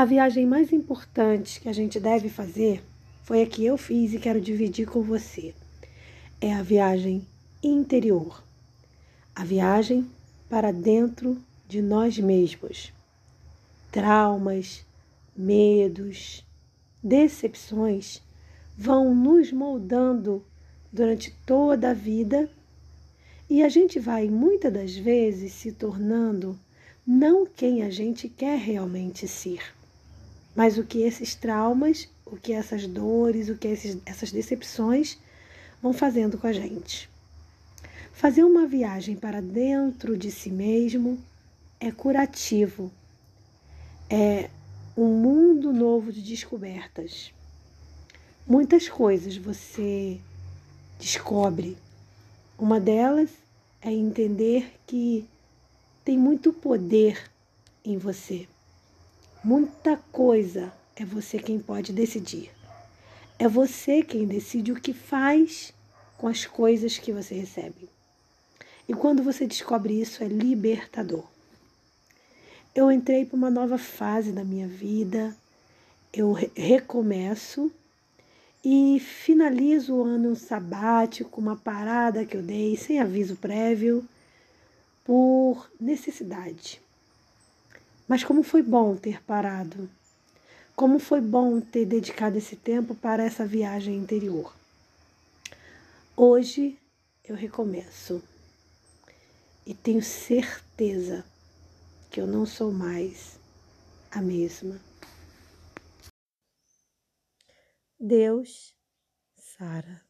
A viagem mais importante que a gente deve fazer foi a que eu fiz e quero dividir com você. É a viagem interior. A viagem para dentro de nós mesmos. Traumas, medos, decepções vão nos moldando durante toda a vida e a gente vai muitas das vezes se tornando não quem a gente quer realmente ser, mas o que esses traumas, o que essas dores, o que esses, essas decepções vão fazendo com a gente. Fazer uma viagem para dentro de si mesmo é curativo, é um mundo novo de descobertas. Muitas coisas você descobre. Uma delas é entender que tem muito poder em você. Muita coisa é você quem pode decidir. É você quem decide o que faz com as coisas que você recebe. E quando você descobre isso, é libertador. Eu entrei para uma nova fase da minha vida, eu recomeço e finalizo o ano sabático, uma parada que eu dei sem aviso prévio, por necessidade. Mas como foi bom ter parado, como foi bom ter dedicado esse tempo para essa viagem interior. Hoje eu recomeço e tenho certeza que eu não sou mais a mesma. Deus, Sara.